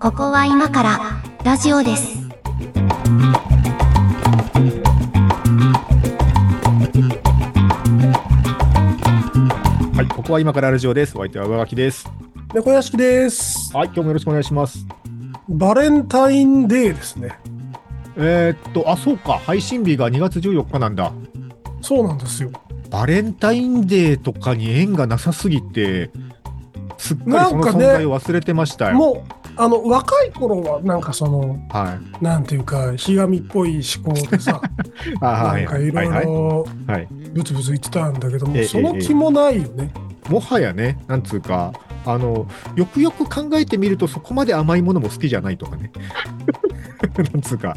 ここは今からラジオです。はい、ここは今からラジオです。お相手は上垣です。猫屋敷です。はい、今日もよろしくお願いします。バレンタインデーですね。えーっと、あ、そうか、配信日が2月14日なんだ。そうなんですよ。バレンタインデーとかに縁がなさすぎて、すっかりその存在を忘れてましたよ。もう、あの、若い頃は、なんかその、はい。なんていうか、ひがみっぽい思考でさ、ないんかいろいはいろはい。ブツブツ言ってたんだけども、ええその気もないよね。もはやね、なんつうか、あの、よくよく考えてみると、そこまで甘いものも好きじゃないとかね。なんつうか、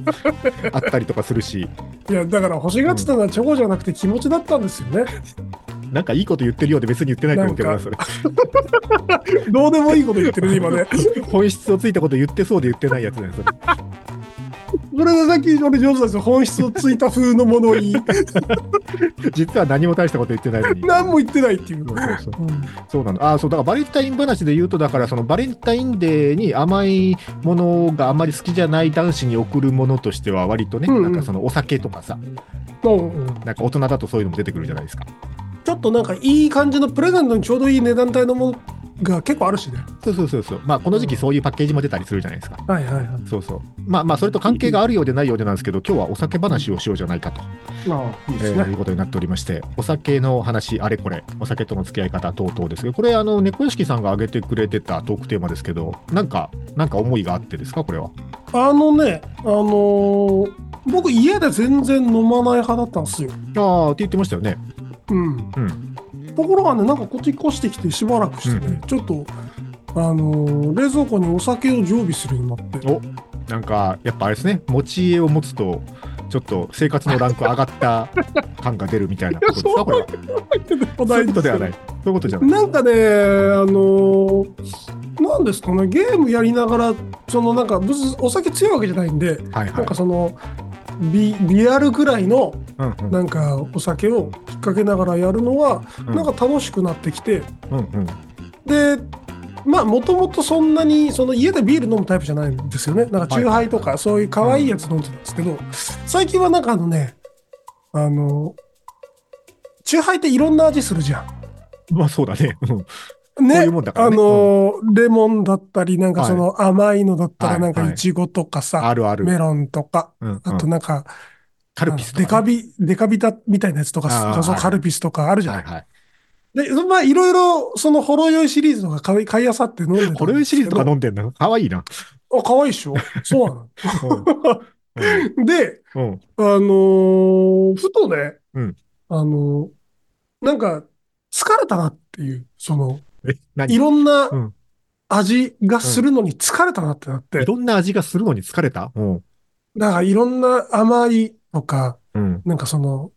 あったりとかするし、いや、だから欲しがってたのはチョコじゃなくて気持ちだったんですよね。なんかいいこと言ってるようで別に言ってないと思うけどな、それ。どうでもいいこと言ってるね、今ね。本質をついたこと言ってそうで言ってないやつだよ、それ。それがさっき俺上手ですよ。本質をついた風のものに、実は何も大したこと言ってないのに。何も言ってないっていう。そうそうそううんそうなの。あそう、だからバレンタイン話で言うと、だからそのバレンタインデーに甘いものがあんまり好きじゃない男子に贈るものとしては割とね、うんうんなんかそのお酒とかさ、うんうんなんか大人だとそういうのも出てくるじゃないですか。ちょっとなんかいい感じのプレゼントにちょうどいい値段帯のものが結構あるしね。そうそうそうそう。まあこの時期そういうパッケージも出たりするじゃないですか。はいはいはい。そうそう。まあまあそれと関係があるようでないようでなんですけど、今日はお酒話をしようじゃないかと、まあ、いいですえね。ーいうことになっておりまして、お酒の話、あれこれ、お酒との付き合い方等々ですけど、これあの猫屋敷さんが挙げてくれてたトークテーマですけど、なんか、なんか思いがあってですか、これは。あのね、あのー僕家で全然飲まない派だったんですよ。ああ、って言ってましたよね。うん。うん。ところがね、なんかこっち越してきてしばらくしてね、うんちょっと、あのー冷蔵庫にお酒を常備するようになって。おなんか、やっぱあれですね、持ち家を持つと、ちょっと生活のランク上がった感が出るみたいなことですか、これは。そういうことではない。そういうことじゃない。なんかね、あのーなんですかね、ゲームやりながら、そのなんか、お酒強いわけじゃないんで、はいはいなんか。その、ビビアルぐらいのなんかお酒を引っ掛けながらやるのは、うん。なんか楽しくなってきて、で、まあ、もともとそんなに、その家でビール飲むタイプじゃないんですよね。なんか、チューハイとか、そういう可愛いやつ飲んでたんですけど、最近はなんかあのね、あの、チューハイっていろんな味するじゃまあそうだね。うんん。ね。そういうねあの、レモンだったり、なんかその甘いのだったら、はいなんかはいイチゴとかさ、あるある。メロンとか、うんうんあとなんか、カルピスとかね。デカビ、デカビタみたいなやつとか、そうはいカルピスとかあるじゃない？はいはい。で、まあ、いろいろ、その、ほろ酔いシリーズとか買い、買いあさって飲んでたんですけど。これシリーズとか飲んでんの？かわいいな。あ、可愛いっしょそうなうんの。で、うん。あのーふとね、うんあのーなんか、疲れたなっていう、その、いろんなうん。味がするのに疲れたなってなって、いろんな味がするのに疲れた？うん。だからいろんな甘いとか、うん。なんかその、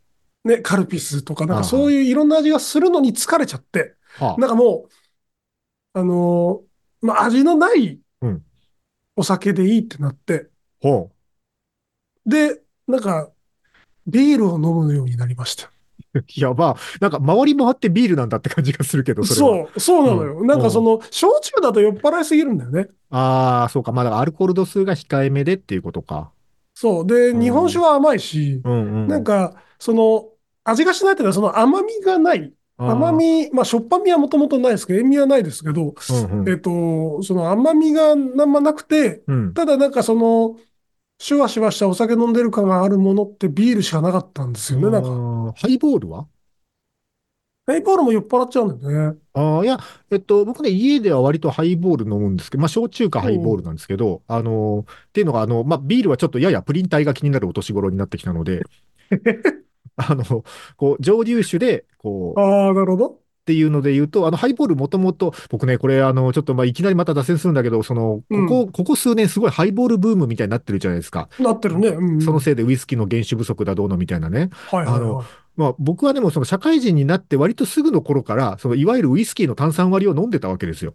ね、カルピスとか、なんああ。かそういういろんな味がするのに疲れちゃって、はなんかもう、あのーまあ、味のないうん。お酒でいいってなって、あ、ほで、なんか、ビールを飲むようになりました。う。いや、まあ、なんか周りもあってビールなんだって感じがするけど、そ。そう、そうなのよ。うんなんかその、焼酎だと酔っ払いすぎるんだよね。ああ、そうか。まあ、だからアルコール度数が控えめでっていうことか。そう。で、うん日本酒は甘いし、うんうん。なんか、その、味がしないっていうのは、その甘みがない。甘み、まあ、しょっぱみはもともとないですけど、塩味はないですけど、うんうんえっと、その甘みがあんまなくて、うん。ただなんかその、シュワシュワしたお酒飲んでる感があるものってビールしかなかったんですよね。なんか、あーハイボールは？ハイボールも酔っ払っちゃうんだよね。ああ、いや、えっと、僕ね、家では割とハイボール飲むんですけど、まあ、焼酎かハイボールなんですけど、あのーっていうのが、あの、まあ、ビールはちょっとややプリン体が気になるお年頃になってきたので、あの、こう、蒸留酒で、こう、っああ、なるほど。ていうので言うと、あの、ハイボールもともと、僕ね、これ、あの、ちょっと、まあ、いきなりまた脱線するんだけど、その、ここ、ここ数年すごいハイボールブームみたいになってるじゃないですか。なってるね。うん。そのせいでウイスキーの原酒不足だどうのみたいなね。はいはいあのはい。まあ、僕はでもその社会人になって割とすぐの頃から、そのいわゆるウイスキーの炭酸割りを飲んでたわけですよ。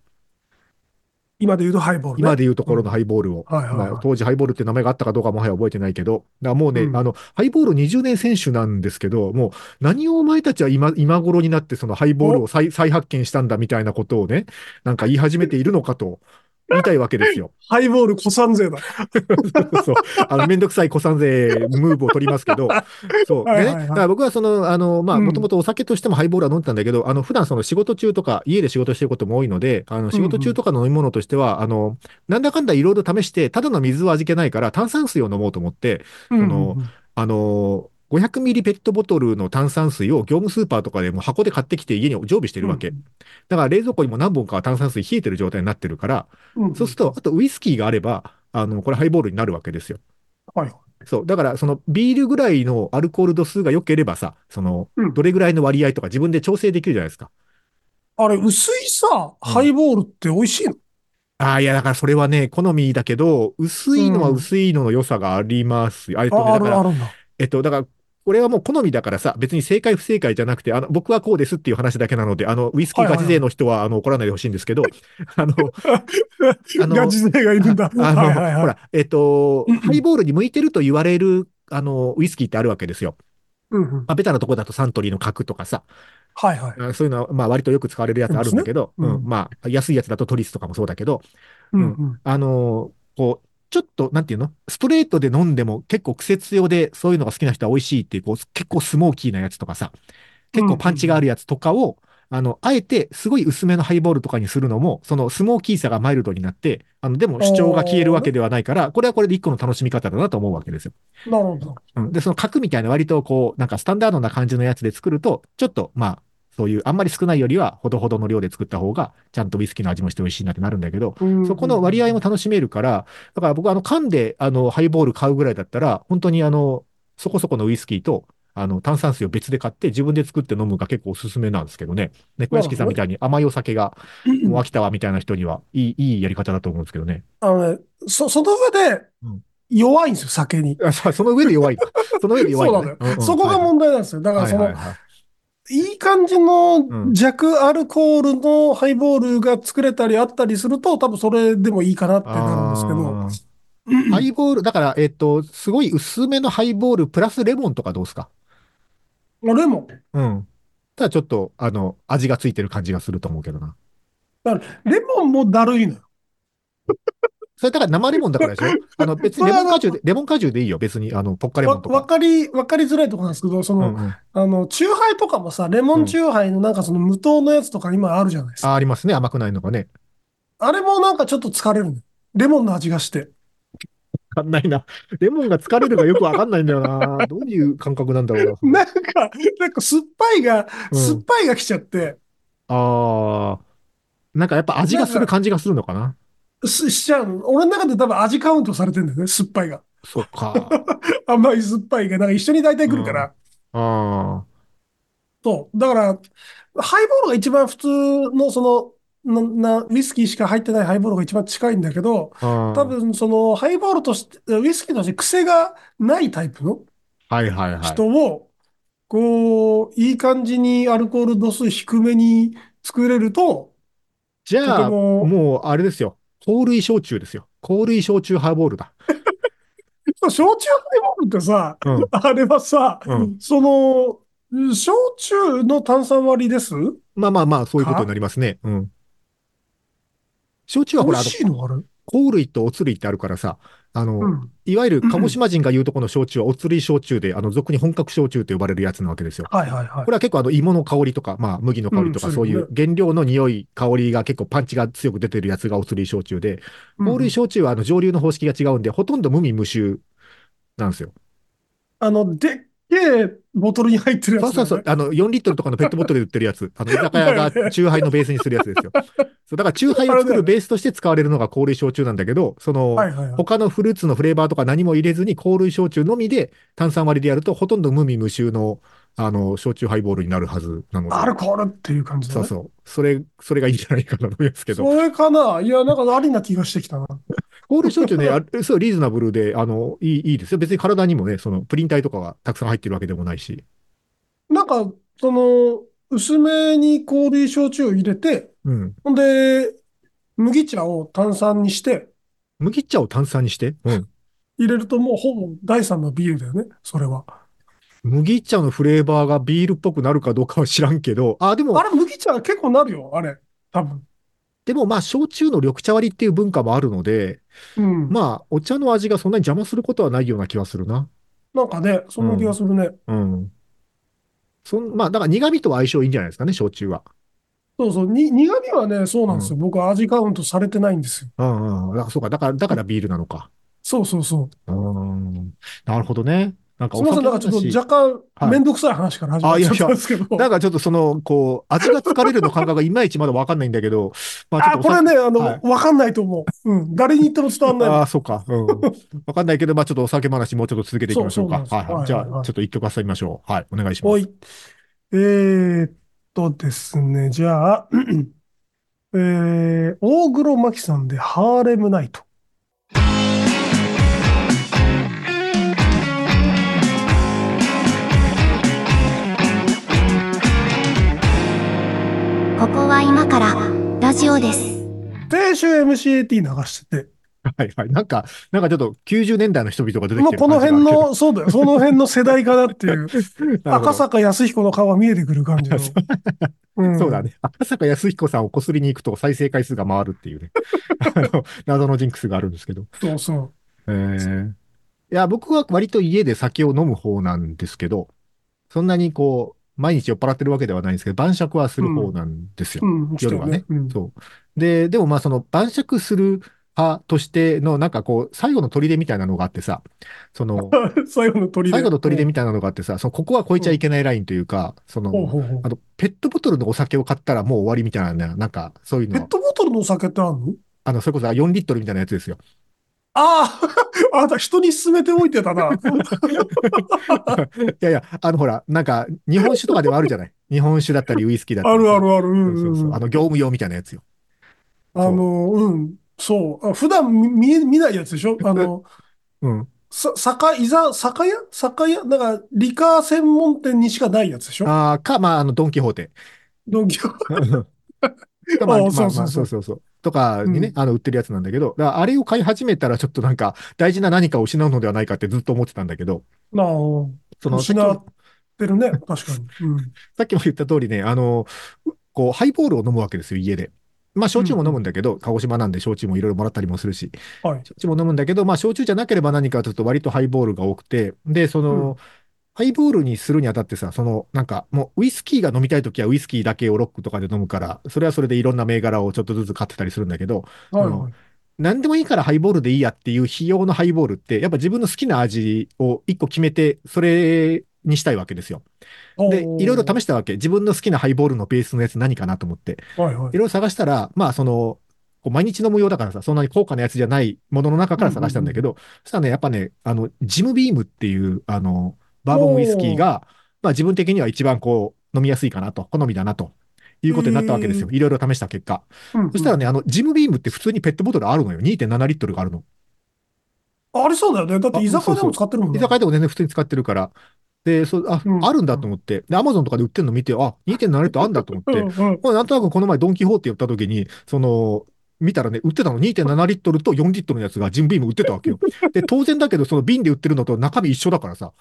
今で言うとハイボールね。今でいうところのハイボールを。はいはいはいまあ当時ハイボールって名前があったかどうかもはや覚えてないけど、もうね、うんあの、ハイボール20年選手なんですけど、もう何をお前たちは今、今頃になってそのハイボールを再再発見したんだみたいなことをね、なんか言い始めているのかと言いたいわけですよ。ハイボール古参税だ。そう。あの、めんどくさい古参税ムーブを取りますけど、そう。でね、はいはいはいだから僕はその、あの、まあ、うんもともとお酒としてもハイボールは飲んでたんだけど、あの、普段その仕事中とか、家で仕事してることも多いので、あの、仕事中とかの飲み物としては、あの、なんだかんだいろいろ試して、ただの水は味気ないから炭酸水を飲もうと思って、うんうんのあの、500ミリペットボトルの炭酸水を業務スーパーとかでもう箱で買ってきて家に常備してるわけ。だから冷蔵庫にも何本かは炭酸水冷えてる状態になってるから、うんそうすると、あとウイスキーがあれば、あの、これハイボールになるわけですよ。はい。そう。だから、そのビールぐらいのアルコール度数が良ければさ、その、うんどれぐらいの割合とか自分で調整できるじゃないですか。あれ、薄いさ、ハイボールって美味しいの？ああ、いや、だからそれはね、好みだけど、薄いのは薄いのの良さがありますよ。あえっとね、あ、あだから、るあるんだ。えっと、だから、これはもう好みだからさ、別に正解不正解じゃなくて、あの、僕はこうですっていう話だけなので、あの、ウイスキーガチ勢の人は、あの、怒らないでほしいんですけど、あの、あのガチ勢がいるんだ。あの、ほら、えっとハイボールに向いてると言われる、あの、ウイスキーってあるわけですよ。うんうん。まあ、ベタなとこだとサントリーの角とかさ、はいはい。あそういうのは、まあ、割とよく使われるやつあるんだけど、そうんうん、まあ、安いやつだとトリスとかもそうだけど、うんうん。あのーこう、ちょっと、なんていうの？ストレートで飲んでも結構癖強で、そういうのが好きな人は美味しいっていう、こう、結構スモーキーなやつとかさ、結構パンチがあるやつとかを、あの、あえてすごい薄めのハイボールとかにするのも、そのスモーキーさがマイルドになって、あの、でも主張が消えるわけではないから、これはこれで一個の楽しみ方だなと思うわけですよ。なるほど。うん。で、その角みたいな割とこう、なんかスタンダードな感じのやつで作ると、ちょっと、まあ、そういう、あんまり少ないよりは、ほどほどの量で作った方が、ちゃんとウイスキーの味もして美味しいなってなるんだけど、そこの割合も楽しめるから、だから僕、あの、缶で、あの、ハイボール買うぐらいだったら、本当にあの、そこそこのウイスキーと、あの、炭酸水を別で買って自分で作って飲むが結構おすすめなんですけどね。猫屋敷さんみたいに甘いお酒がうんもう飽きたわみたいな人には、いい、いいやり方だと思うんですけどね。あのね、そ、その上でうん、弱いんですよ、酒に。あそその上で弱い。その上で弱い、そうなのよんんそこが問題なんですよ。だからそのはいはい、はいいい感じうんの弱アルコールのハイボールが作れたりあったりすると、多分それでもいいかなってなるんですけど。ハイボール、だから、えっと、すごい薄めのハイボールプラスレモンとかどうですか？あレモン。うん。ただちょっと、あの、味がついてる感じがすると思うけどな。レモンもだるいのよ。それだから生レモンだからでしょ？あの、別にレモン果汁で、レモン果汁でいいよ。別に、あの、ポッカレモわンとか。わかり、わかりづらいところなんですけど、その、うんうんあの、チューハイとかもさ、レモンチューハイのなんかその無糖のやつとか今あるじゃないですか。あ、ありますね。甘くないのがね。あれもなんかちょっと疲れるの。レモンの味がして。わかんないな。レモンが疲れるがよくわかんないんだよな。どういう感覚なんだろうな。なんか、なんか酸っぱいが、うん酸っぱいが来ちゃって、ああ。なんかやっぱ味がする感じがするのかな。すしちゃうの。俺の中で多分味カウントされてんだよね、酸っぱいが。そっか。甘い酸っぱいが、なんか一緒に大体来るから。あそう。だから、ハイボールが一番普通の、その、な、な、ウイスキーしか入ってないハイボールが一番近いんだけど、あ。ああ多分そのハイボールとして、ウイスキーとして癖がないタイプのはいはいはい。人を、こう、いい感じにアルコール度数低めに作れると、じゃあ、もう、あれですよ。香類焼酎ですよ。香類焼酎ハイボールだ。焼酎ハイボールってさ、うん。あれはさ、うんその、焼酎の炭酸割りです？まあまあまあ、そういうことになりますね。うん。焼酎はほら、美味、しいの？あれ香類とおつるいってあるからさ、あの、うん。いわゆる鹿児島人が言うとこの焼酎はおつるい焼酎で、あの、俗に本格焼酎と呼ばれるやつなわけですよ。はいはいはいこ。れは結構あの芋の香りとか、まあ麦の香りとかうんそういう原料の匂い、香りが結構パンチが強く出てるやつがおつるい焼酎で、うん香類焼酎はあの蒸留の方式が違うんで、ほとんど無味無臭なんですよ。あの、でっけえボトルに入ってるやつね。そうそうそう。あの、4リットルとかのペットボトルで売ってるやつ。あの、居酒屋がチューハイのベースにするやつですよ。そう、だからチューハイを作るベースとして使われるのが香類焼酎なんだけど、その、はいはいはい。他のフルーツのフレーバーとか何も入れずに香類焼酎のみで炭酸割りでやると、ほとんど無味無臭の、あの、焼酎ハイボールになるはずなので。アルコールっていう感じだね。そうそう。それ、それがいいんじゃないかなと思いますけど。それかないや、なんかありな気がしてきたな。香類焼酎ね、すごいリーズナブルで、あの、いい、いいですよ。別に体にもね、その、プリン体とかがたくさん入ってるわけでもないし。なんか、その、薄めに香類焼酎を入れて、うん。ほんで、麦茶を炭酸にして麦茶を炭酸にして？うん。入れるともうほぼ第三のビールだよね、それは。麦茶のフレーバーがビールっぽくなるかどうかは知らんけど、あ、でもあ、れ、麦茶結構なるよ、あれ。多分。でもまあ、焼酎の緑茶割りっていう文化もあるので、うん。まあ、お茶の味がそんなに邪魔することはないような気はするな。なんかね、そんな気がするね。うん。そんまあ、だから苦味とは相性いいんじゃないですかね、焼酎は。そうそう、に、苦味はね、そうなんですよ。僕は味カウントされてないんですよ。うんうん。あそうか、だから、だからビールなのか。そうそうそう。うん。なるほどね。なんかすみません、なんかちょっと話若はい干めんどくさい話から始まっちゃったんですけど。なんかちょっとその、こう、味が疲れるの感覚がいまいちまだわかんないんだけど、まあちょっあ、とお酒これね、あの、はいわかんないと思う。うん。誰に言っても伝わんない。ああ、そうか。うん。わかんないけど、まあちょっとお酒話もうちょっと続けていきましょうか。そうはいはい。じゃあ、ちょっと一曲挟みましょう。はい。お願いします。はい。えーっとですね、じゃあ、えー、大黒摩季さんでハーレムナイト。ここは今からラジオです。先週 MCAT 流してて、はいはい。なんか、なんかちょっと90年代の人々が出てきてるもうこの辺の、そうだよ、その辺の世代かなっていう、赤坂康彦の顔が見えてくる感じの。ん そうだ。ね。赤坂康彦さんをこすりに行くと再生回数が回るっていうね。あの、謎のジンクスがあるんですけど。そうそう。えーいや、僕は割と家で酒を飲む方なんですけど、そんなにこう、毎日酔っ払ってるわけではないんですけど、晩酌はする方なんですよ。うん、夜はね。うんそう。で、でもまあその晩酌する派としてのなんかこう、最後の砦みたいなのがあってさ、その、最後の鳥最後の砦みたいなのがあってさ、そのここは超えちゃいけないラインというか、その、あの、ペットボトルのお酒を買ったらもう終わりみたいな、なんか、そういうペッの、トボトルのお酒ってあるの？あの、それこそ4リットルみたいなやつですよ。ああ、あなた人に勧めておいてたな。いやいや、あのほら、なんか、日本酒とかでもあるじゃない。日本酒だったり、ウイスキーだったり。あるあるある。うんそうそうそう。あの、業務用みたいなやつよ。あの、うん。そう。あ普段見見ないやつでしょ？あの、うん。さ、酒、いざ、酒屋？酒屋？なんか、リカー専門店にしかないやつでしょ？ああ、か、まあ、あの、ドンキホーテ。ドンキホかまあ、あまあそうそうそうそう。とかにね、うんあの、売ってるやつなんだけど、だからあれを買い始めたらちょっとなんか、大事な何かを失うのではないかってずっと思ってたんだけど、なあ、その、失っもてるね。確かに。うん。さっきも言った通りね、あの、こう、ハイボールを飲むわけですよ、家で。まあ、焼酎も飲むんだけど、鹿児島なんで焼酎もいろいろもらったりもするし、はい。焼酎も飲むんだけど、まあ、焼酎じゃなければ何かというと割とハイボールが多くて、で、その、うんハイボールにするにあたってさ、その、なんか、もう、ウイスキーが飲みたいときはウイスキーだけをロックとかで飲むから、それはそれでいろんな銘柄をちょっとずつ買ってたりするんだけど、はい、あのはい。何でもいいからハイボールでいいやっていう費用のハイボールって、やっぱ自分の好きな味を一個決めて、それにしたいわけですよ。で、いろいろ試したわけ。自分の好きなハイボールのベースのやつ何かなと思って。はいろいろ探したら、まあ、その、毎日飲む用だからさ、そんなに高価なやつじゃないものの中から探したんだけど、そしたらね、やっぱね、あの、ジムビームっていう、あの、バーボンウイスキーが、まあ自分的には一番こう、飲みやすいかなと、好みだなと。いうことになったわけですよ。いろいろ試した結果。うんそしたらね、あの、ジムビームって普通にペットボトルあるのよ。2.7リットルがあるの。あありそうだよね。だって居酒屋でも使ってるもんね。居酒屋でも全然普通に使ってるから。で、そう、あ、うんあるんだと思って。で、アマゾンとかで売ってるの見て、あ、2.7リットルあるんだと思って。うんうんまあなんとなくこの前ドンキホーテ寄った時に、その、見たらね、売ってたの2.7リットルと4リットルのやつがジムビーム売ってたわけよ。で、当然だけど、その瓶で売ってるのと中身一緒だからさ、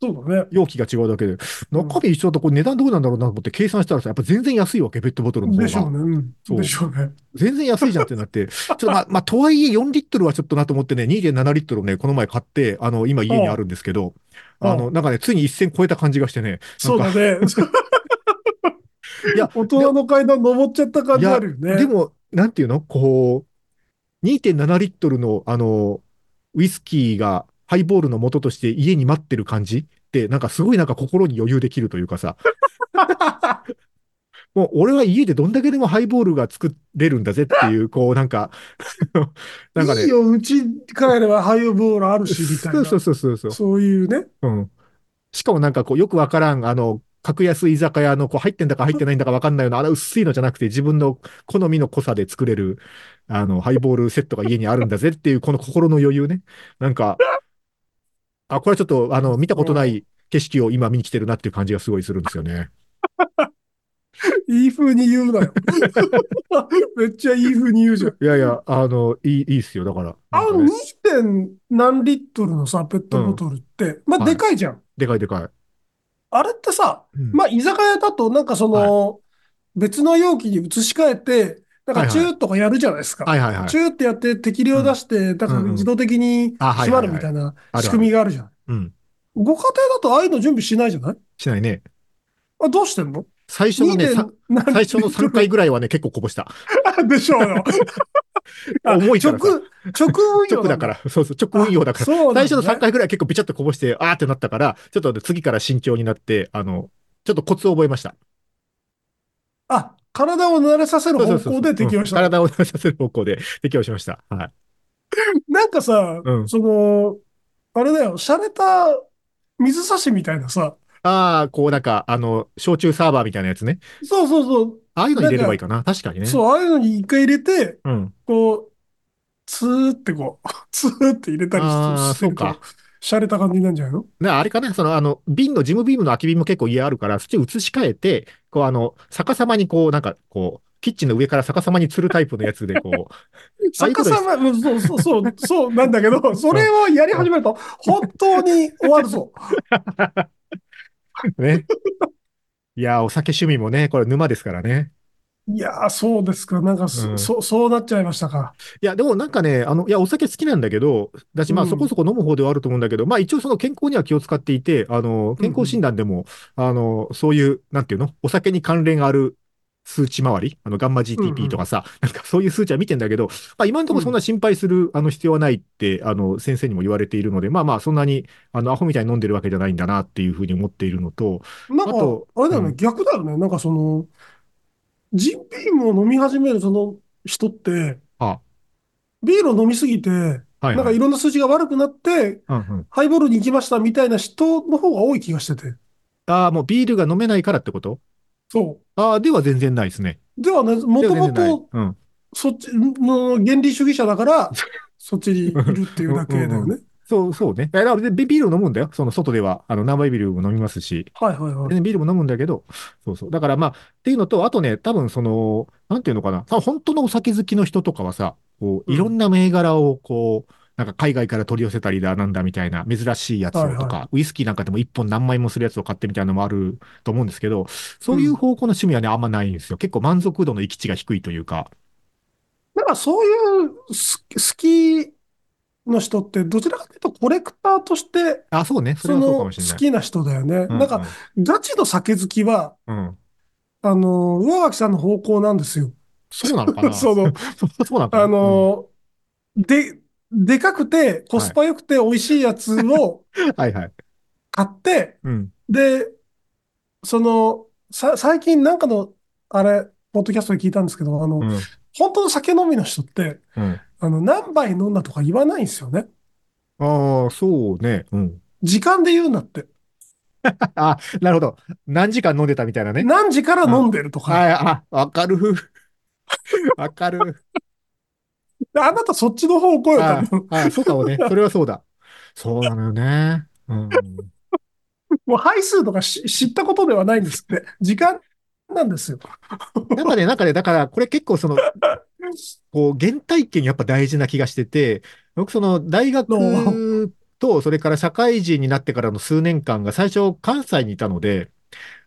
そうだね。容器が違うだけで、中身一緒だとこれ値段どうなんだろうなと思って計算したらさ、やっぱ全然安いわけ、ペットボトルの方が。でしょうね。うんそうでしょうね。全然安いじゃんってなって、ちょっとまあ、まあ、とはいえ4リットルはちょっとなと思ってね、2.7リットルをね、この前買って、あの、今家にあるんですけど、あの、なんかね、ついに一線超えた感じがしてね、そうだね。いや大人の階段登っちゃった感じあるよね。でも、なんていうの？こう、2.7リットルの、あの、ウイスキーがハイボールの元として家に待ってる感じって、なんかすごいなんか心に余裕できるというかさ。もう俺は家でどんだけでもハイボールが作れるんだぜっていう、こうなんか、なんかね。いいよ、うち帰ればハイボールあるし、みたいな。そうそうそうそう。そういうね。うん。しかもなんかこう、よくわからん、あの、格安居酒屋のこう入ってんだか入ってないんだかわかんないような、あの薄いのじゃなくて自分の好みの濃さで作れる、あの、ハイボールセットが家にあるんだぜっていう、この心の余裕ね。なんか、あ、これはちょっと、あの、見たことない景色を今見に来てるなっていう感じがすごいするんですよね。いい風に言うなよ。めっちゃいい風に言うじゃん。いやいや、あの、いい、いいっすよ。だから。あのね 2. 点何リットルのさ、ペットボトルって、まあはいでかいじゃん。でかいでかい。あれってさ、うんまあ居酒屋だとなんかその、別の容器に移し替えて、なんかチューとかやるじゃないですか。はいはいはい。チューってやって適量出して、だから自動的にあはいはいはい閉まるみたいな仕組みがあるじゃん。うん。ご家庭だとああいうの準備しないじゃない？しないね。あどうしてんの？最初のね、2. さ点最初の3回ぐらいはね、結構こぼした。でしょうよ。あ 重いからさ直、直運用 直だから。そうそう、直運用だから。最初の3回ぐらい結構ビチャってこぼして、あーってなったから、ちょっと次から慎重になって、あの、ちょっとコツを覚えました。あ、体を慣れさせる方向で適用しうんた。体を慣れさせる方向で 適用しました。はい。なんかさ、うんその、あれだよ、洒落た水差しみたいなさ、ああ、こうなんか、あの、焼酎サーバーみたいなやつね。そうそうそう、ああいうの入れればいいかな。確かにね。そう、ああいうのに一回入れて、うん。こう、ツーってこう、ツーって入れたりあーしてるとそうか、洒落た感じなんじゃないの？ね、あれかな、その、あの、瓶の、ジムビームの空き瓶も結構家あるから、そっち移し替えて、こう、あの、逆さまにこう、なんか、こう、キッチンの上から逆さまに吊るタイプのやつで、こう、逆さま、うんそうそうそう、そうなんだけど、それをやり始めると、本当に終わるぞ。ね。いやー、お酒趣味もね、これ沼ですからね。いやー、そうですか。なんかそ、うん。そそうなっちゃいましたか。いや、でもなんかね、あの、いや、お酒好きなんだけど、だし、まあ、うんそこそこ飲む方ではあると思うんだけど、まあ、一応その健康には気を使っていて、あの、健康診断でも、あの、そういう、なんていうの？お酒に関連ある数値回り？あの、ガンマ GTP とかさ、なんかそういう数値は見てんだけど、まあ、今のところそんな心配する、あの、必要はないって、あの、先生にも言われているので、まあまあ、そんなに、あの、アホみたいに飲んでるわけじゃないんだなっていうふうに思っているのと、なんか、あとあれだよね、うん。逆だよね。なんかその、ジンビームを飲み始めるその人って、あ、ビールを飲みすぎて、はい、なんかはい。いろんな数値が悪くなって、うんうん。ハイボールに行きましたみたいな人の方が多い気がしてて。ああ、もうビールが飲めないからってこと？そああ、では全然ないですね。う。ではね、もともとうん。そっちの原理主義者だから、そっちにいるっていうだけだようんうね。そう、そうね。えだからビビール飲むんだよ。その外では、あの、生ビールも飲みますし、はいはいはい。全然ビールも飲むんだけど、そうそう。だからまあ、っていうのと、あとね、多分その、なんていうのかな。多分本当のお酒好きの人とかはさ、こう、うんいろんな銘柄をこう、なんか海外から取り寄せたりだ、なんだみたいな、珍しいやつをとか、はいウイスキーなんかでも一本何枚もするやつを買ってみたいなのもあると思うんですけど、そういう方向の趣味はね、あんまないんですよ。結構満足度の行き地が低いというか、なんかそういうす好きの人って、どちらかというとコレクターとして、あ、そうね。それそはそうかのもしれない。好きな人だよね。うんなんか、ガチの酒好きは、うん。あの、上垣さんの方向なんですよ。そうなのかな その、そうなのかなあの、で、でかくて、コスパ良くて美味しいやつをう んはいはい。買って、うん。で、その、さ、最近なんかの、あれ、ポッドキャストで聞いたんですけど、あの、うん。本当の酒飲みの人って、うん。あの、何杯飲んだとか言わないんですよね。ああ、そうね。うん。時間で言うんだって。あ、なるほど。何時間飲んでたみたいなね。何時から飲んでるとか。はい、あ、わかる。わかる。あなたそっちの方向よ、多あ分。あ、そうかもね。それはそうだ。そうなのよね。うん。もう配数とかし知ったことではないんですって。時間なんですよ。なんかね、なんかね、だから、これ結構その、こう、原体験やっぱ大事な気がしてて、僕その、大学と、それから社会人になってからの数年間が最初関西にいたので、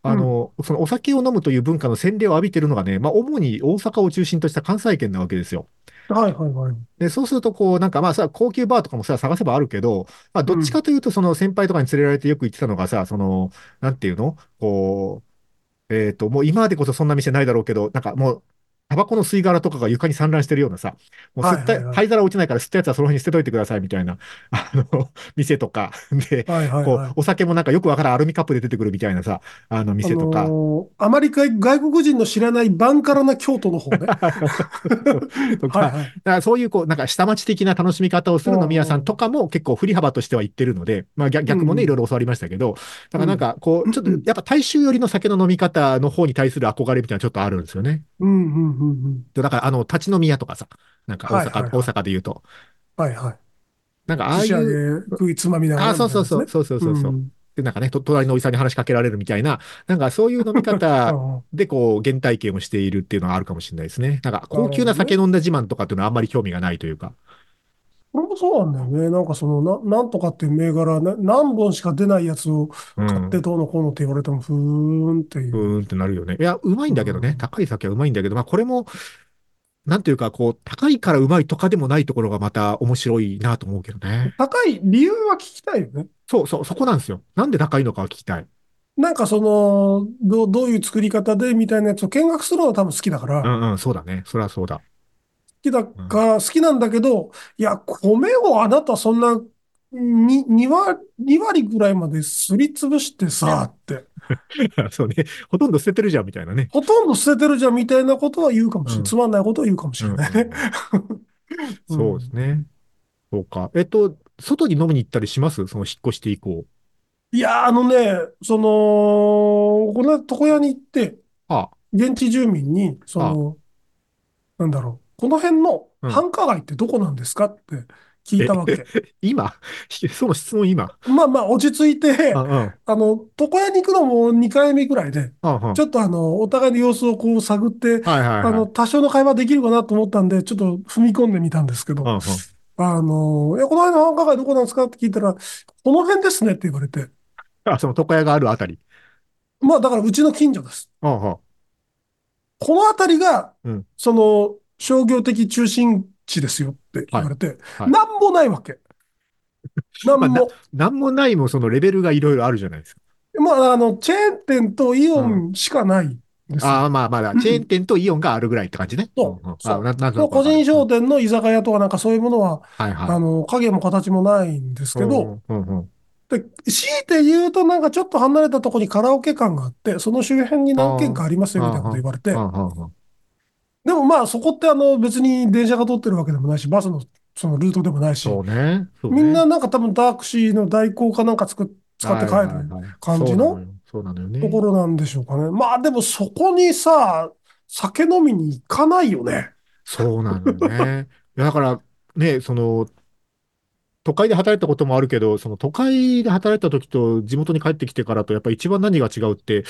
あの、そのお酒を飲むという文化の洗礼を浴びてるのがね、まあ主に大阪を中心とした関西圏なわけですよ。はいはいはい。で、そうすると、こう、なんかまあさ、高級バーとかもさ、探せばあるけど、まあどっちかというと、その先輩とかに連れられてよく行ってたのがさ、その、なんていうの？こう、えっと、もう今までこそそんな店ないだろうけど、なんかもう、タバコの吸い殻とかが床に散乱してるようなさ、もう吸った、はいはいはい灰皿落ちないから吸ったやつはその辺に捨てといてくださいみたいな、あの、店とか、で、はいはいこうはい。、お酒もなんかよくわからんアルミカップで出てくるみたいなさ、あの店とかあ、のーあまり外外国人の知らないバンカラな京都の方ね。とか、はいはい。だからそういう、こう、なんか下町的な楽しみ方をする飲み屋さんとかも結構振り幅としては言ってるので、まあ逆逆もね、うんいろいろ教わりましたけど、だからなんか、こうちょっとやっぱ大衆寄りの酒の飲み方の方に対する憧れみたいなのちょっとあるんですよね。うんうんうんうん。だから、あの、立ち飲み屋とかさ、なんか大阪、はいはいはい大阪で言うと、はいはい。なんかああいう、で食いつまみながらあ、そうそうそう、そうそうそうそう。んで、なんかね、と隣のおじさんに話しかけられるみたいな、なんかそういう飲み方う んで、こう、原体験をしているっていうのはあるかもしれないですね。なんか、高級な酒飲んだ自慢とかっていうのはあんまり興味がないというか。これもそうなんだよね。なんかその、な、なんとかっていう銘柄、な何本しか出ないやつをうん。買ってどうのこうのって言われても、ふーんっていうう。ーんってなるよね。いや、うまいんだけどね。うん高い酒はうまいんだけど、まあこれも、なんていうか、こう、高いからうまいとかでもないところがまた面白いなと思うけどね。高い理由は聞きたいよね。そうそう、そこなんですよ。なんで高いのかは聞きたい。なんかその、どう、どういう作り方でみたいなやつを見学するのは多分好きだかうんうん、そうだね。それはそうだ。きだか、好きなんだけど、いや、米をあなたそんな、に、2割、2割ぐらいまですりつぶしてさ、って、そうね。ほとんど捨ててるじゃん、みたいなね。ほとんど捨ててるじゃんみたいなことは言うかもしれうんない。つまんないことは言うかもしれない そうですね。そうか。えっと、外に飲みに行ったりします？その引っ越して以降。いや、あのね、その、この床屋に行って、あ現地住民に、その、なんだろう、この辺のうん繁華街ってどこなんですかって聞いたわけ。今？その質問今？まあまあ、落ち着いて、あ、うん。あの、床屋に行くのも2回目ぐらいで。ちょっとあの、お互いの様子をこう探って。あの、多少の会話できるかなと思ったんで、ちょっと踏み込んでみたんですけど。あの、いや、この辺の繁華街どこなんですかって聞いたら、この辺ですねって言われて、あ、その床屋があるあたり。まあだからうちの近所です。この辺りがうん、その、商業的中心地ですよって言われて、はい。なんもないわけ。なんも。まあなんもないもそのレベルがいろいろあるじゃないですか。まあ、あの、チェーン店とイオンしかない。ああ、まあまだ、チェーン店とイオンがあるぐらいって感じね。そう。そう。個人商店の居酒屋とかなんかそういうものは、はいはい。あの、影も形もないんですけど、うんうんうんで、強いて言うとなんかちょっと離れたところにカラオケ館があって、その周辺に何軒かありますよみたいなこと言われてでもまあそこってあの別に電車が通ってるわけでもないし、バスのそのルートでもないし、そうね。そうねみんななんか多分タクシーの代行かなんか使っ使って帰るはいはいはい感じのそうなのよそうなのよね。ところなんでしょうかね。まあでもそこにさ、酒飲みに行かないよね。そうなのよね。いやだから、ね、その、都会で働いたこともあるけど、その都会で働いた時と地元に帰ってきてからと、やっぱり一番何が違うって、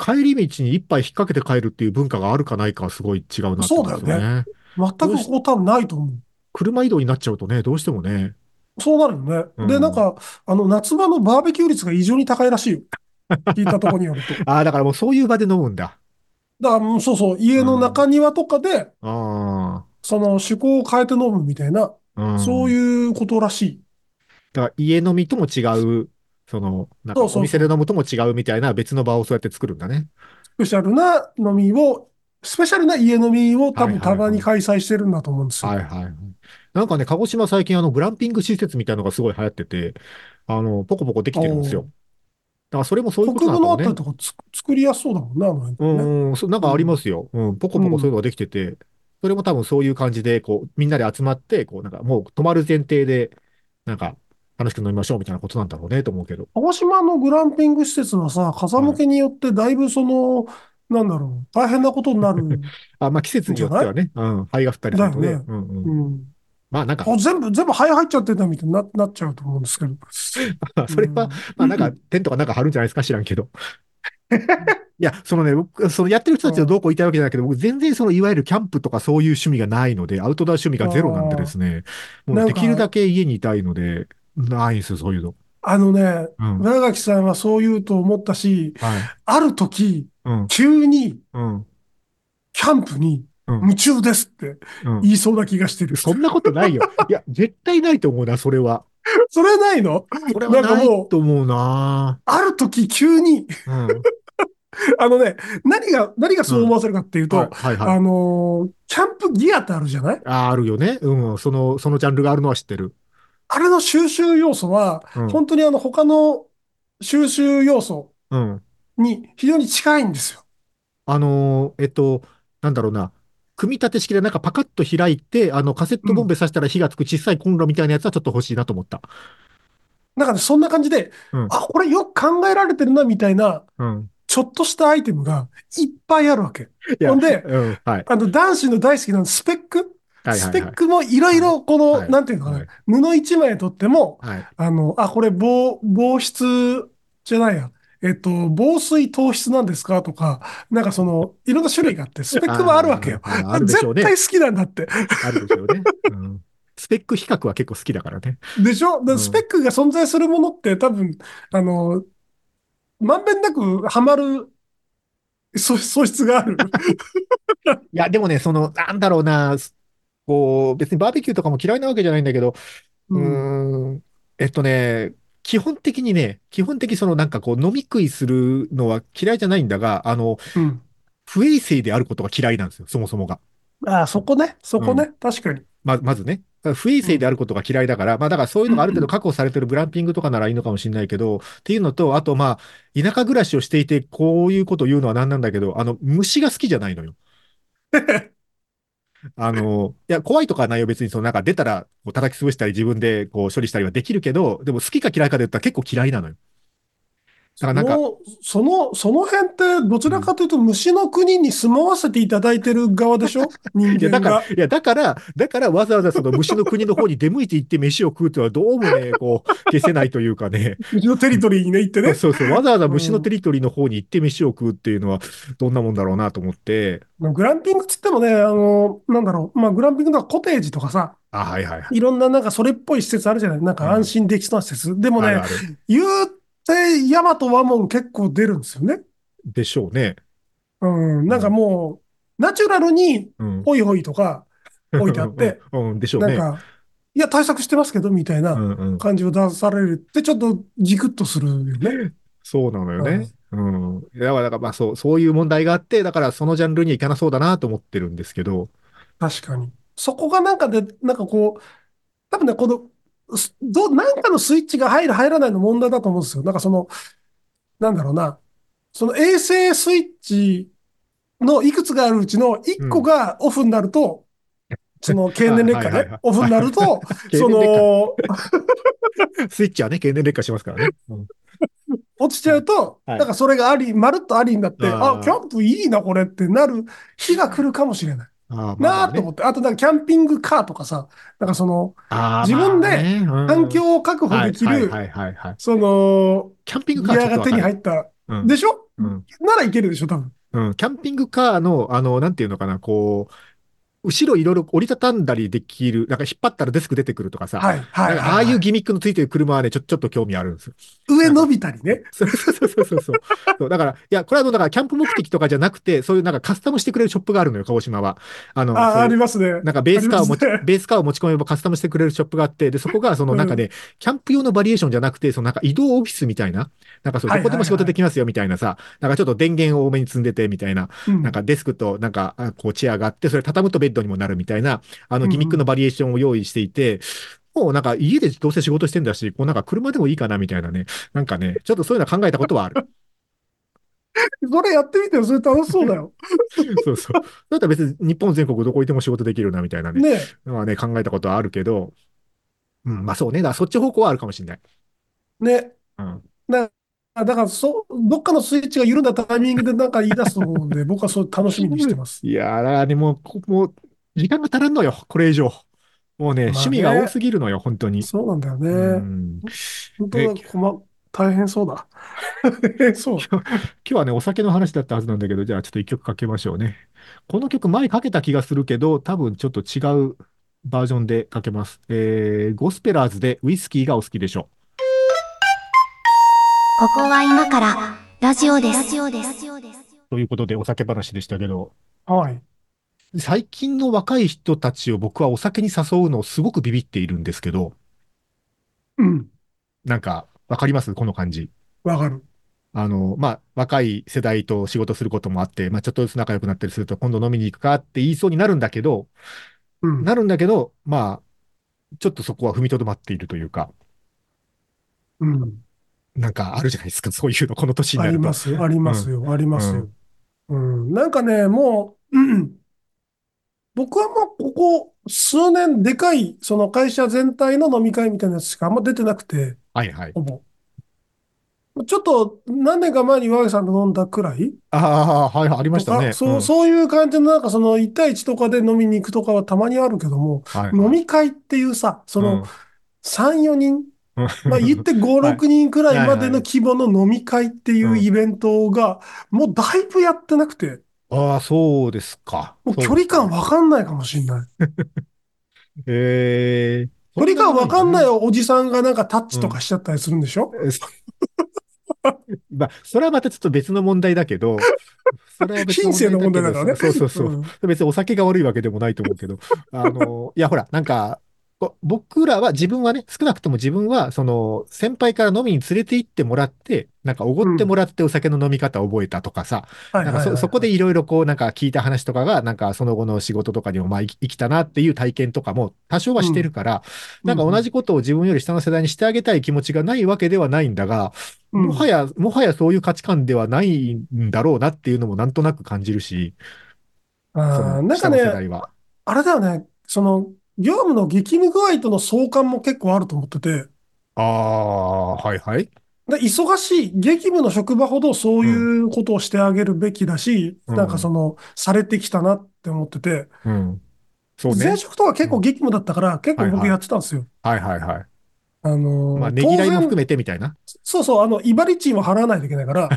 帰り道に一杯引っ掛けて帰るっていう文化があるかないかはすごい違うなって思うんですそうだよね。全くここ多分ないと思う。車移動になっちゃうとね、どうしてもね。そうなるよね。うんで、なんか、あの、夏場のバーベキュー率が異常に高いらしいよ。聞いたところによると。ああ、だからもうそういう場で飲むんだ。だから、うんそうそう、家の中庭とかで、あその趣向を変えて飲むみたいな、あ、うん。そういうことらしい。だから家飲みとも違う、その、なんかお店で飲むとも違うみたいな別の場をそうやって作るんだね。スペシャルな飲みを、スペシャルな家飲みを多分たまに開催してるんだと思うんですよ。はいはいはい。なんかね、鹿児島最近あのグランピング施設みたいなのがすごい流行ってて、あの、ポコポコできてるんですよ。だからそれもそういうこと国なのね分のあたり。とかつ作りやすそうだもんね、あの辺ってね。うん、そうなんかありますよ。うん、ポコポコそういうのができてて、それも多分そういう感じで、こう、みんなで集まって、こう、なんかもう泊まる前提で、なんか楽しく飲みましょうみたいなことなんだろうねと思うけど。鹿児島のグランピング施設はさ、風向けによってだいぶその、なんだろう、大変なことになる。あ、まあ季節によってはね、うん、灰が降ったりするとね。ねうんうん。うん。まあなんか、あ全部、全部灰入っちゃってんだみたいにななっちゃうと思うんですけど。それは、まあなんか、テントかなんか張るんじゃないですか？知らんけど。いや、そのね、僕、そのやってる人たちをどうこう言いたいわけじゃないけど、僕全然そのいわゆるキャンプとかそういう趣味がないので、アウトドア趣味がゼロなんでですね、もうできるだけ家にいたいので、ないんですよ、そういうの。あのね、うん。上垣さんはそう言うと思ったし、はい。ある時、うん。急にうん。キャンプにうん夢中ですってうん。言いそうな気がしてる。そんなことないよ。いや、絶対ないと思うな、それは。それないの？それはないと思うな。ある時急に、うん。あのね、何が、何がそう思わせるかっていうと、はいはいはい。あのーキャンプギアってあるじゃない？あ、あるよね。うん。その、そのジャンルがあるのは知ってる。あれの収集要素は、うん。本当にあの他の収集要素うん。に非常に近いんですよ。あのーえっと、なんだろうな。組み立て式でなんかパカッと開いて、あの、カセットボンベ刺したら火がつく小さいコンロみたいなやつはちょっと欲しいなと思った。なんかね、そんな感じで、うんあ、これよく考えられてるな、みたいな、うん。ちょっとしたアイテムがいっぱいあるわけ。ほんでうん。はい。あの、男子の大好きなスペックはいス。ペックもいろいろ、この、はいなんていうのかな、はい布一枚とっても、はい。あの、あ、これ防、防湿じゃないや。えっと、防水糖質なんですか？とか、なんかその、いろんな種類があって、スペックもあるわけよ。絶対好きなんだって。あるでしょうね。うんスペック比較は結構好きだからね。でしょ？でうんスペックが存在するものって多分、あの、まんべんなくはまる素素質がある。いや、でもね、その、なんだろうな、こう、別にバーベキューとかも嫌いなわけじゃないんだけど、ううんーん、えっとね、基本的にね、基本的にそのなんかこう飲み食いするのは嫌いじゃないんだが、あの、うん。不衛生であることが嫌いなんですよ、そもそもが。ああ、そこね。そこね。確かに。ま、まずね。不衛生であることが嫌いだから、まあだからそういうのがある程度確保されてるグランピングとかならいいのかもしれないけど、っていうのと、あとまあ、田舎暮らしをしていてこういうことを言うのはなんなんだけど、あの、虫が好きじゃないのよ。あの、いや、怖いとか内容、別に、そのなんか出たら、こう叩き潰したり自分でこう処理したりはできるけど、でも好きか嫌いかで言ったら結構嫌いなのよ。だからなんか、その、その辺って、どちらかというと、虫の国に住まわせていただいてる側でしょ？人いや、だ間が。、からいや、だから、だからわざわざその虫の国の方に出向いて行って飯を食うっていうのはどうもね、こう、消せないというかね。虫のテリトリーにね、行ってね。そうそう、わざわざ虫のテリトリーの方に行って飯を食うっていうのは、どんなもんだろうなと思って、グランピングっつってもね、あの、なんだろう。まあ、グランピングとかコテージとかさ、あ、はいはいはい。いろんななんかそれっぽい施設あるじゃない？なんか安心できそうな施設。でもねあるあ、る言うて、ヤマトワモン結構出るんですよね。でしょうね。うん。なんかもう、ナチュラルに、うん。ホイホイとか、置いてあって、うん、うんでしょうね。なんか、いや、対策してますけど、みたいなうんうん。感じを出されるって、ちょっとジクッとするよね。そうなのよね。うん。だから、だからまあそう、そういう問題があって、だからそのジャンルにはいかなそうだなと思ってるんですけど、確かに。そこがなんかで、なんかこう、多分ね、この、すどう、なんかのスイッチが入る、入らないの問題だと思うんですよ。なんかその、なんだろうな、その衛星スイッチのいくつがあるうちの1個がオフになると、その経年劣化はいはいはいはい、ねオフになると、その、スイッチはね、経年劣化しますからね。うん。落ちちゃうと、はい。なんかそれがあり、まるっとありになって、あ、キャンプいいな、これってなる日が来るかもしれない。なまあと思って。あと、なんかキャンピングカーとかさ、なんかその、自分で環境を確保できる。その、キャンピングギカーちょっとわかるアが手に入った。うんでしょ？うんならいけるでしょ、多分。うん、キャンピングカーの、あの、なんていうのかな、こう、後ろいろいろ折りたたんだりできる、なんか引っ張ったらデスク出てくるとかさ、はい、はい。なんかああいうはいギミックのついてる車はね、ちょ、ちょっと興味あるんですよ。上伸びたりね。そうそうそうそうそうそう。だから、いや、これはだから、キャンプ目的とかじゃなくて、そういうなんかカスタムしてくれるショップがあるのよ、鹿児島は。あの、あ、ありますね。なんかベースカーを持ち、ねベースカーを持ち込めばカスタムしてくれるショップがあって、で、そこがそのなんかね、キャンプ用のバリエーションじゃなくて、そのなんか移動オフィスみたいな、なんかそう、はいどこでも仕事できますよみたいなさ、なんかちょっと電源を多めに積んでてみたいな、うんなんかデスクとなんか、あこうチェアがあって、それ畳むとベッドにもなるみたいな、あのギミックのバリエーションを用意していて、もうなんか家でどうせ仕事してんだし、こうなんか車でもいいかなみたいなね、なんかね、ちょっとそういうのは考えたことはある。それやってみてよ、それ楽しそうだよ。そうそう。だったら別に日本全国どこいても仕事できるなみたいなね、ねまあね、考えたことはあるけど、うん、まあそうね、だそっち方向はあるかもしれない。ね。うん。あだから、そう、どっかのスイッチが緩んだタイミングでなんか言い出すと思うんで、僕はそう楽しみにしてます。いやー、だからね、ももう、時間が足らんのよ、これ以上。もうね、まあね趣味が多すぎるのよ、本当に。そうなんだようね。ん本当だ、困、大変そうだ。そう。今日はね、お酒の話だったはずなんだけど、じゃあちょっと一曲かけましょうね。この曲前かけた気がするけど、多分ちょっと違うバージョンでかけます。えー、ゴスペラーズでウイスキーがお好きでしょここは今からラジオです。ラジオです。ということでお酒話でしたけど、はい。最近の若い人たちを僕はお酒に誘うのをすごくビビっているんですけど、うん。なんか、わかります？この感じ。わかる。あの、まあ、若い世代と仕事することもあって、まあ、ちょっとずつ仲良くなったりすると、今度飲みに行くかって言いそうになるんだけど、うん。なるんだけど、まあ、ちょっとそこは踏みとどまっているというか、うん。なんかあるじゃないですか、そういうの、この年になると。ありますよ、ありますよ、ありますよ。うん。なんかね、もう、うん僕はもうここ数年でかい、その会社全体の飲み会みたいなやつしかあんま出てなくて、はいはい。ほぼ。ちょっと何年か前に岩木さんと飲んだくらいああ、はいはい、ありましたね。そう、んそういう感じのなんかその1対1とかで飲みに行くとかはたまにあるけども、はいはい飲み会っていうさ、その3、4人、うんまあ言って5、はい6人くらいまでの規模の飲み会っていうイベントが、もうだいぶやってなくて、ああ、そうですか。もう距離感わかんないかもしれない。ええ距離感わかんないよ。おじさんがなんかタッチとかしちゃったりするんでしょ、えそ まあ、それはまたちょっと別の問題だけど、それは別品性の問題だからね。そうそうそう。うん別にお酒が悪いわけでもないと思うけど、あの、いや、ほら、なんか、こ僕らは、自分はね、少なくとも自分は、その、先輩から飲みに連れて行ってもらって、なんか、おごってもらってお酒の飲み方を覚えたとかさ、なんかそ、こでいろいろこう、なんか聞いた話とかが、なんかその後の仕事とかにもまあ生きたなっていう体験とかも多少はしてるから、なんか同じことを自分より下の世代にしてあげたい気持ちがないわけではないんだが、うん。もはや、もはやそういう価値観ではないんだろうなっていうのもなんとなく感じるし、そあーのなんか下の世ね、代は。あれだよね、その、業務の激務具合との相関も結構あると思ってて、ああ、はいはい。で忙しい、激務の職場ほどそういうことをしてあげるべきだし、うんなんかその、されてきたなって思ってて、うん。そうね前。職とか結構激務だったから、結構はいはい僕やってたんですよ。はいはいはい。あのーまあ、ねぎらいも含めてみたいな。そうそう、あの、威張り賃 を払わないといけないから、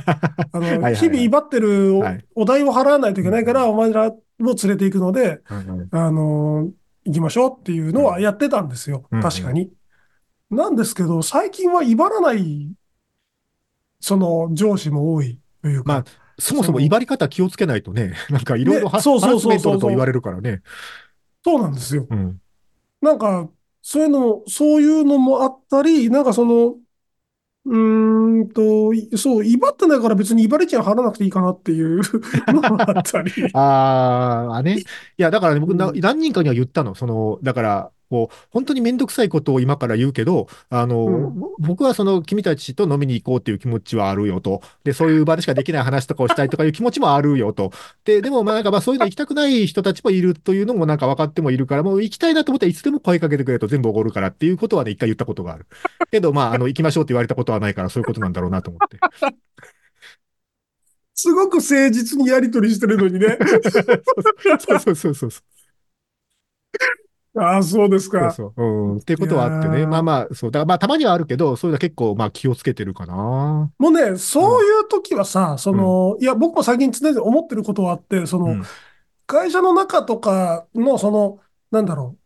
あの、はいはい日々威張ってるおはいお代を払わないといけないから、お前らを連れて行くので、うんうんあのー行きましょうっていうのはやってたんですよ。うん確かに。なんですけど、最近は威張らない、その上司も多いというか。まあ、そもそも威張り方気をつけないとね、なんかいろいろねハそうそうそうそうハラスメントだと言われるからね。そうなんですよ。うん。なんか、そういうのも、そういうのもあったり、なんかその、うーんと、いそう、威張ってないから別に威張り賃払わなくていいかなっていう のもあったり。あーあ、ね。いや、だからね、僕な、うん何人かには言ったの。その、だから、こう、本当にめんどくさいことを今から言うけど、あの、うんぼ僕はその、君たちと飲みに行こうっていう気持ちはあるよと。で、そういう場でしかできない話とかをしたいとかいう気持ちもあるよと。で、でも、まあ、なんか、まあ、そういうの行きたくない人たちもいるというのもなんか分かってもいるから、もう行きたいなと思ったらいつでも声かけてくれと全部おごるからっていうことはね、一回言ったことがある。けど、まあ、あの、行きましょうって言われたことはないから、そういうことなんだろうなと思って。すごく誠実にやり取りしてるのにね。そうそうそうそう。ああ、そうですか。そうそう。うん。っていうことはあってね。まあまあ、そう。だからまあ、たまにはあるけど、そういうのは結構、まあ、気をつけてるかな。もうね、そういう時はさ、その、いや、僕も最近常々思ってることはあって、その、うん会社の中とかの、その、なんだろ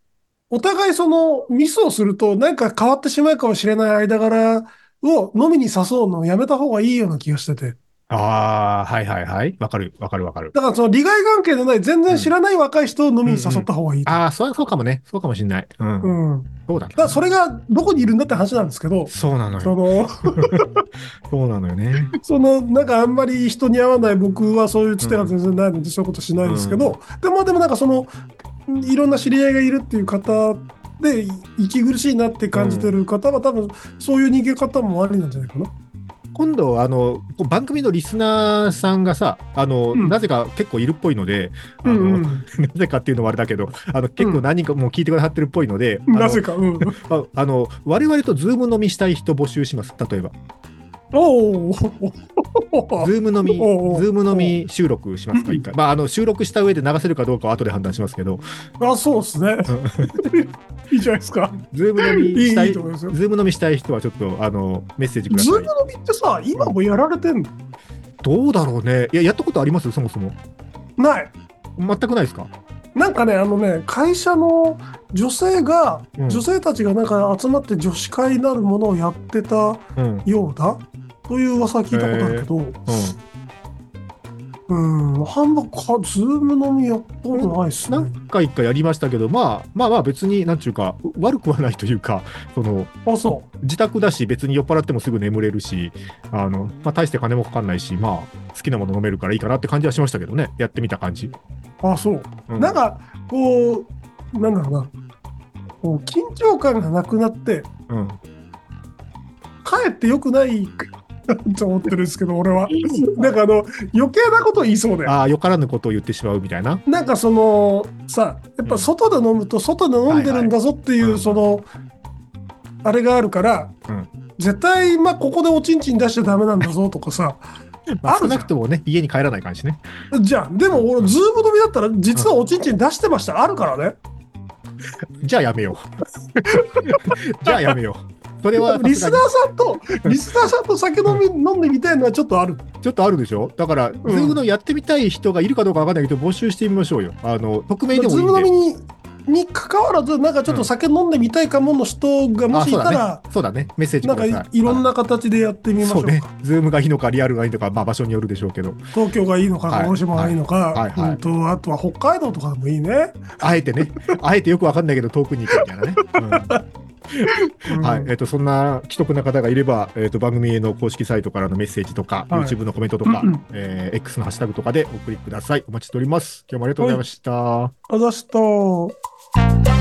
う。お互いそのミスをすると何か変わってしまうかもしれない間柄を飲みに誘うのをやめた方がいいような気がしてて。ああ、はいはいはい。わかる、わかるわかる。だからその利害関係のない全然知らない若い人を飲みに誘った方がいいと。ああ、そう、そうかもね。そうかもしんない。うん。うん。そうだだからそれがどこにいるんだって話なんですけど、そうなのそよ。の、そうなのよね。その、なんかあんまり人に会わない僕はそういうつてが全然ないので、そういうことしないですけど、でもでもなんかその、いろんな知り合いがいるっていう方で、息苦しいなって感じてる方は多分そういう逃げ方もありなんじゃないかな。今度、あの、番組のリスナーさんがさ、あの、うんなぜか結構いるっぽいので、あの、うんうん。なぜかっていうのもあれだけど、あの、結構何人かもう聞いてくださってるっぽいので、あの なぜか、うん。ああの、我々とズーム飲みしたい人募集します。例えば。おお。ズーム飲み、 Zoom 飲み収録しますか、一回。まあ、あの、収録した上で流せるかどうかは後で判断しますけど、あ、そうですね。いいじゃないですか。 Zoom 飲みしたい、いいい。 Zoom 飲みしたい人はちょっと、あの、メッセージください Zoom。飲みってさ、今もやられてんの？どうだろうね。いや、やったことあります？そもそも。ない。全くないですか？なんかね、あのね、会社の女性が、うん女性たちがなんか集まって女子会なるものをやってたうん。ようだという噂は聞いたことあるけど、うん、あんまか、ズーム飲みやったことないっすうん。ね。何回かやりましたけど、まあ、まあまあ別に、なんちゅうか、悪くはないというか、その、あ、そ自宅だし、別に酔っ払ってもすぐ眠れるし、あの、まあ大して金もかかんないし、まあ、好きなもの飲めるからいいかなって感じはしましたけどね。やってみた感じ。う。あ、そう。うんなんか、こう、なんだろうな。こう緊張感がなくなって、うん。かえって良くないと思ってるんですけど、俺は。なんかあの、余計なこと言いそうで。ああ、よからぬことを言ってしまうみたいな。なんかそのさやっぱ外で飲むと外で飲んでるんだぞっていうそのあれがあるからうん絶対まあここでおちんちん出しちゃダメなんだぞとかさ まあ、少なくともね、家に帰らない感じね。じゃあでも俺ズーム飲みだったら実はおちんちん出してましたあるからね じゃあやめよう。じゃあやめよそれはリスナーさんと、リスナーさんと酒飲み、飲んでみたいのはちょっとある。ちょっとあるでしょ？だから、 Zoom のやってみたい人がいるかどうかわかんないけど、募集してみましょうよ。あの、匿名でもズいいんで。ーム飲みに、に関わらず、なんかちょっと酒飲んでみたいかもの人がもしいたら、そうだね。メッセージなん。かいろんな形でやってみましょううね。 Zoom がいいのか、リアルがいいのか、まあ場所によるでしょうけど、東京がいいのか、はい鹿児島がいいのか、はいとあとは北海道とかでもいいね。あえてね、あえてよくわかんないけど遠くに行くみたいなね。うんはい。えっ、と、そんな既得な方がいれば、えっ、と、番組への公式サイトからのメッセージとか、はい YouTube のコメントとか、うんうんえー X のハッシュタグとかでお送りください。お待ちしております。今日もありがとうございました。あざした。